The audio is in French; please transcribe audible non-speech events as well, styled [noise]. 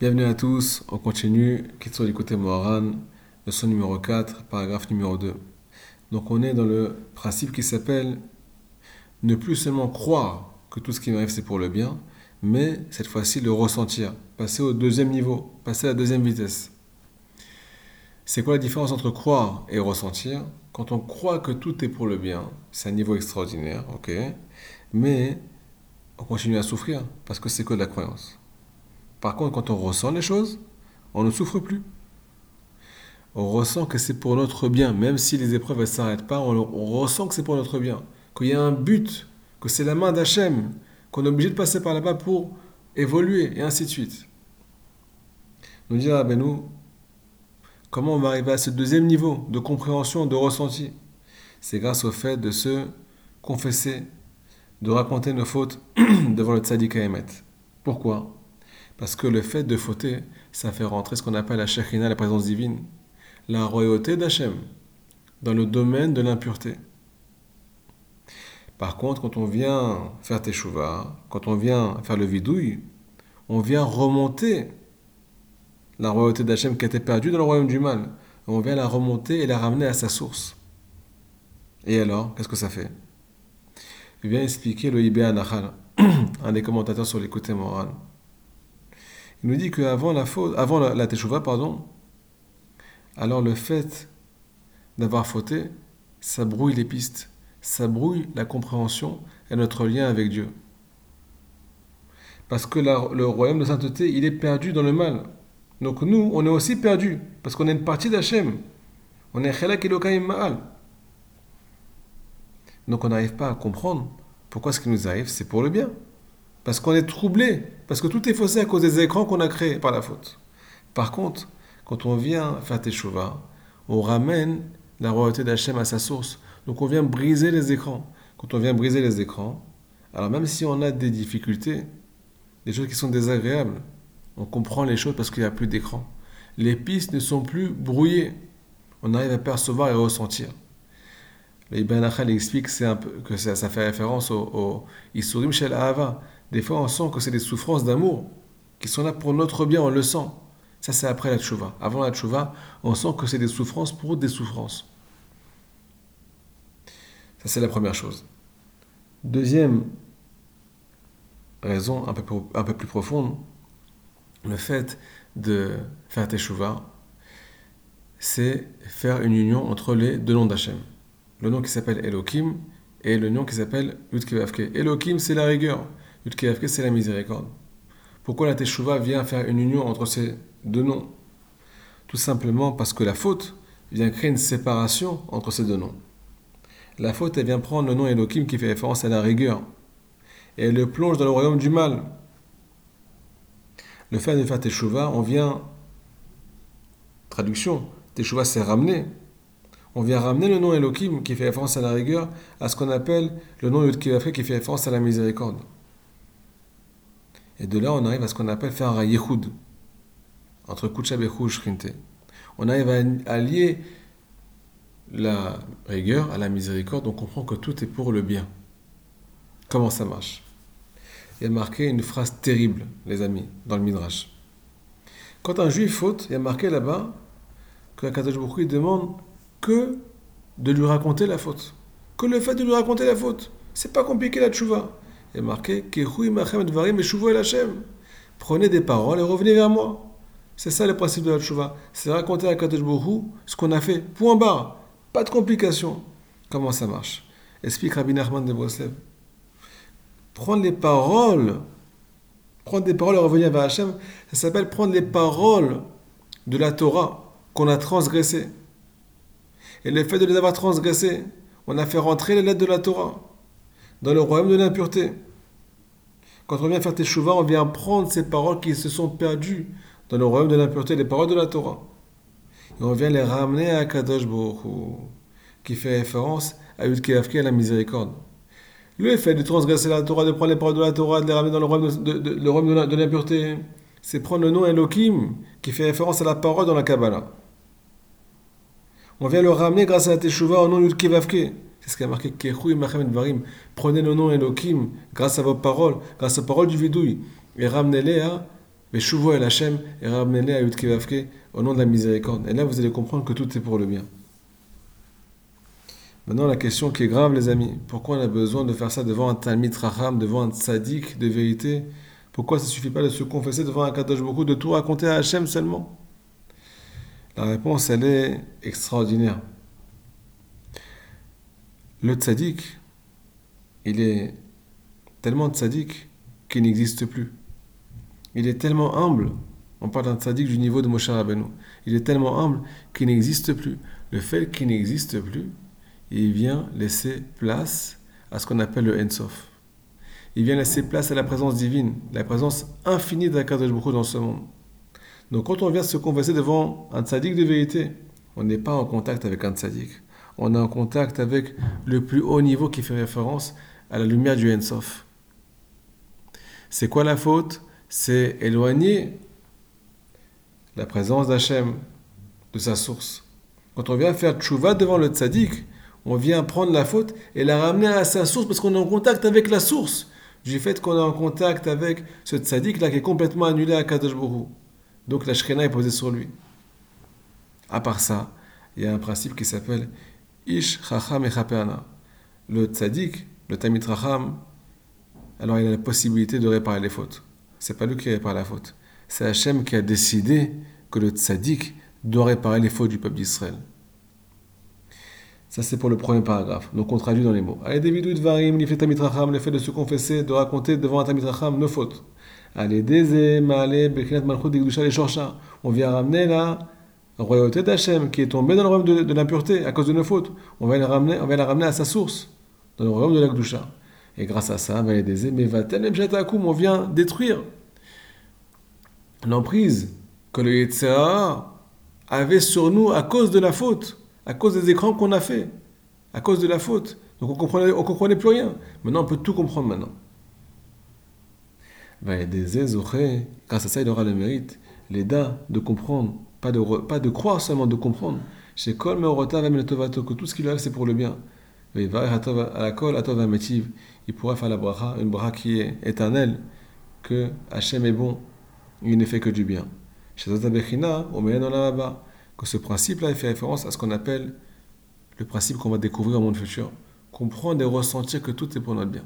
Bienvenue à tous, on continue, du côté Moharan, leçon numéro 4, paragraphe numéro 2. Donc on est dans le principe qui s'appelle ne plus seulement croire que tout ce qui m'arrive c'est pour le bien, mais cette fois-ci le ressentir, passer au deuxième niveau, passer à la deuxième vitesse. C'est quoi la différence entre croire et ressentir? Quand on croit que tout est pour le bien, c'est un niveau extraordinaire, ok? Mais on continue à souffrir parce que c'est que de la croyance. Par contre, quand on ressent les choses, on ne souffre plus. On ressent que c'est pour notre bien, même si les épreuves ne s'arrêtent pas, on, ressent que c'est pour notre bien, qu'il y a un but, que c'est la main d'Hachem, qu'on est obligé de passer par là-bas pour évoluer, et ainsi de suite. Nous dit ben nous, comment on va arriver à ce deuxième niveau de compréhension, de ressenti? C'est grâce au fait de se confesser, de raconter nos fautes [clears throat] devant le tzaddik Emet. Pourquoi? Parce que le fait de fauter, ça fait rentrer ce qu'on appelle la Shekhina, la présence divine, la royauté d'Hachem, dans le domaine de l'impureté. Par contre, quand on vient faire teshuva, quand on vient faire le vidouille, on vient remonter la royauté d'Hachem qui était perdue dans le royaume du mal. On vient la remonter et la ramener à sa source. Et alors, qu'est-ce que ça fait? Il vient expliquer le Ibé Anachal, [clears throat] un des commentateurs sur l'écoute morale. Il nous dit qu'avant la faute, avant la, la pardon, alors le fait d'avoir fauté, ça brouille les pistes, ça brouille la compréhension et notre lien avec Dieu. Parce que le royaume de sainteté, il est perdu dans le mal. Donc nous, on est aussi perdu, parce qu'on est une partie d'Hachem. On est Chelak Elokaim Ma'al. Donc on n'arrive pas à comprendre pourquoi ce qui nous arrive, c'est pour le bien. Parce qu'on est troublé, parce que tout est faussé à cause des écrans qu'on a créés par la faute. Par contre, quand on vient faire teshuva, on ramène la royauté d'Hachem à sa source. Donc on vient briser les écrans. Quand on vient briser les écrans, alors même si on a des difficultés, des choses qui sont désagréables, on comprend les choses parce qu'il n'y a plus d'écran. Les pistes ne sont plus brouillées. On arrive à percevoir et ressentir. Ibn Achal explique que, ça, fait référence au, Isurim Shel Ahava, des fois, on sent que c'est des souffrances d'amour qui sont là pour notre bien, on le sent. Ça, c'est après la tchouva. Avant la tchouva, on sent que c'est des souffrances pour des souffrances. Ça, c'est la première chose. Deuxième raison, un peu, un peu plus profonde, le fait de faire teshuva, c'est faire une union entre les deux noms d'Hachem. Le nom qui s'appelle Elohim et le nom qui s'appelle Yudkevavke. Elohim, c'est la rigueur. Yudkevavke, c'est la miséricorde. Pourquoi la Teshuvah vient faire une union entre ces deux noms? Tout simplement parce que la faute vient créer une séparation entre ces deux noms. La faute, elle vient prendre le nom Elohim qui fait référence à la rigueur. Et elle le plonge dans le royaume du mal. Le fait de faire Teshuvah, on vient. Traduction, Teshuvah c'est ramener. On vient ramener le nom Elohim qui fait référence à la rigueur à ce qu'on appelle le nom Yudkevavke qui fait référence à la miséricorde. Et de là, on arrive à ce qu'on appelle faire un yehoud entre Kuchab et Shrinte. On arrive à, lier la rigueur à la miséricorde, on comprend que tout est pour le bien. Comment ça marche? Il y a marqué une phrase terrible, les amis, dans le Midrash. Quand un juif faute, il y a marqué là-bas que Kadosh Baruch demande que de lui raconter la faute. Que le fait de lui raconter la faute. C'est pas compliqué la tchouva. Il est marqué Prenez des paroles et revenez vers moi. C'est ça le principe de la tchouva. C'est raconter à Kadosh ce qu'on a fait. Point barre. Pas de complications. Comment ça marche? Explique Rabbi Nachman de Breslev. Prendre les paroles, prendre des paroles et revenir vers Hachem, ça s'appelle prendre les paroles de la Torah qu'on a transgressées. Et le fait de les avoir transgressées, on a fait rentrer les lettres de la Torah dans le royaume de l'impureté. Quand on vient faire teshuva, on vient prendre ces paroles qui se sont perdues dans le royaume de l'impureté, les paroles de la Torah. Et on vient les ramener à Kadosh qui fait référence à Yudkevavke, à la miséricorde. Le fait de transgresser la Torah, de prendre les paroles de la Torah, de les ramener dans le royaume de, l'impureté, c'est prendre le nom Elohim, qui fait référence à la parole dans la Kabbalah. On vient le ramener grâce à la Teshuvah au nom de Yudkevavke. C'est ce qui a marqué Prenez le nom Elohim grâce à vos paroles, grâce aux paroles du vidouille, et ramenez-les à Mais Shuvo el Hashem et ramenez à Yudkevavke au nom de la miséricorde. Et là, vous allez comprendre que tout est pour le bien. Maintenant, la question qui est grave, les amis, pourquoi on a besoin de faire ça devant un Talmid Raham, devant un tzaddik de vérité? Pourquoi ça ne suffit pas de se confesser devant un Kadosh beaucoup, de tout raconter à Hachem seulement? La réponse, elle est extraordinaire. Le tzaddik, il est tellement tzaddik qu'il n'existe plus. Il est tellement humble, on parle d'un tzaddik du niveau de Moshe Rabbeinu, il est tellement humble qu'il n'existe plus. Le fait qu'il n'existe plus, il vient laisser place à ce qu'on appelle le Ensof. Il vient laisser place à la présence divine, la présence infinie d'Akadosh Baruch dans ce monde. Donc quand on vient se confesser devant un tzaddik de vérité, on n'est pas en contact avec un tzaddik. On est en contact avec le plus haut niveau qui fait référence à la lumière du Ensof. C'est quoi la faute? C'est éloigner la présence d'Hachem de sa source. Quand on vient faire tchouva devant le tzaddik, on vient prendre la faute et la ramener à sa source parce qu'on est en contact avec la source. Du fait qu'on est en contact avec ce tzaddik là qui est complètement annulé à Kadosh Donc la shrina est posée sur lui. À part ça, il y a un principe qui s'appelle Ish Chacham et Le tzaddik, le Tamit Chacham, alors il a la possibilité de réparer les fautes. C'est pas lui qui répare la faute. C'est Hachem qui a décidé que le tzaddik doit réparer les fautes du peuple d'Israël. Ça, c'est pour le premier paragraphe. Donc, on traduit dans les mots. Allez, David Varim, le fait de se confesser, de raconter devant un Tamitracham nos fautes. On vient ramener la royauté d'Hachem qui est tombée dans le royaume de, l'impureté à cause de nos fautes. On va, la ramener, on va la ramener à sa source, dans le royaume de la Gdusha. Et grâce à ça, on vient détruire l'emprise que le Yetzirah avait sur nous à cause de la faute à cause des écrans qu'on a fait, à cause de la faute. Donc on comprenait, on comprenait plus rien. Maintenant, on peut tout comprendre maintenant. Grâce à ça, il aura le mérite, l'aida de comprendre, pas de, pas de croire seulement, de comprendre. Chez Kol que tout ce qu'il a, c'est pour le bien. Il pourra faire la bracha, une bracha qui est éternelle, que Hachem est bon, il ne fait que du bien. Chez que ce principe-là fait référence à ce qu'on appelle le principe qu'on va découvrir au monde futur. Comprendre et ressentir que tout est pour notre bien.